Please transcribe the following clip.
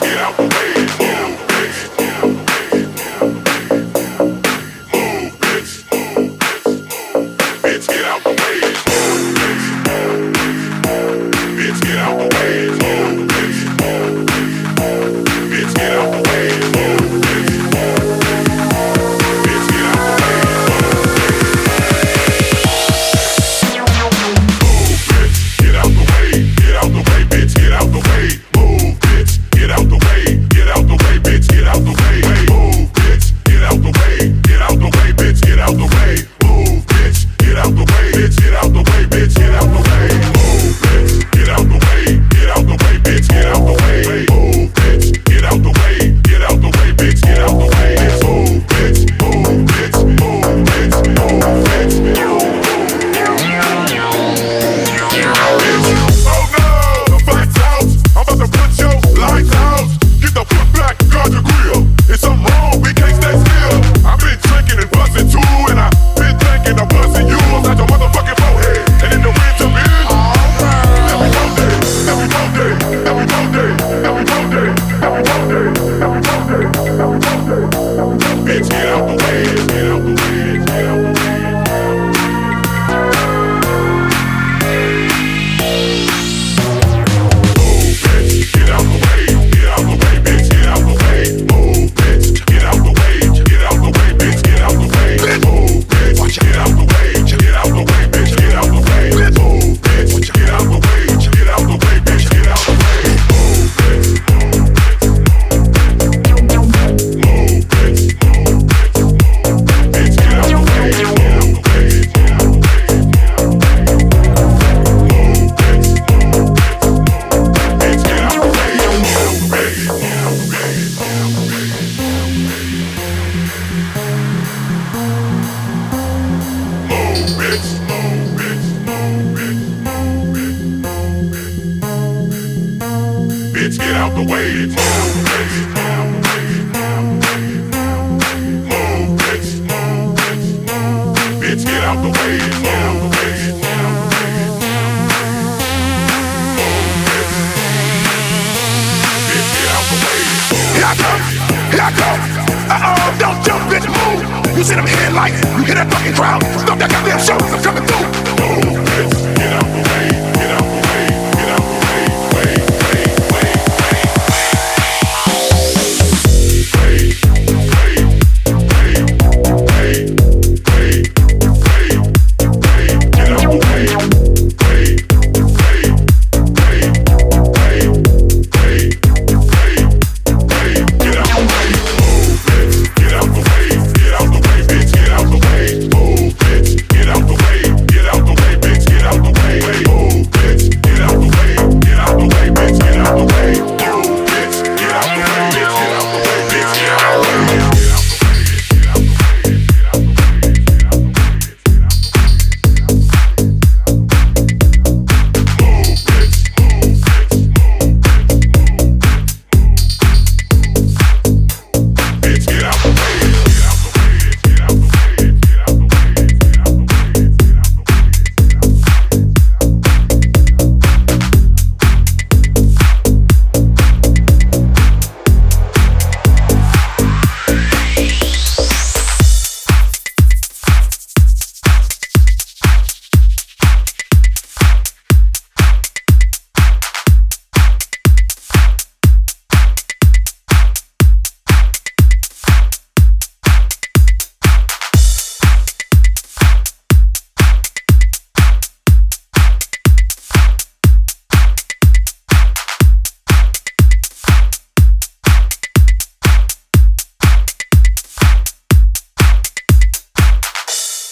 Get out. Out the way. Move, bitch. Move, bitch. Bitch, get out the way. Move, don't jump, bitch, move. You see them headlights, you hear that fucking crowd. Stop that goddamn show, I'm coming through.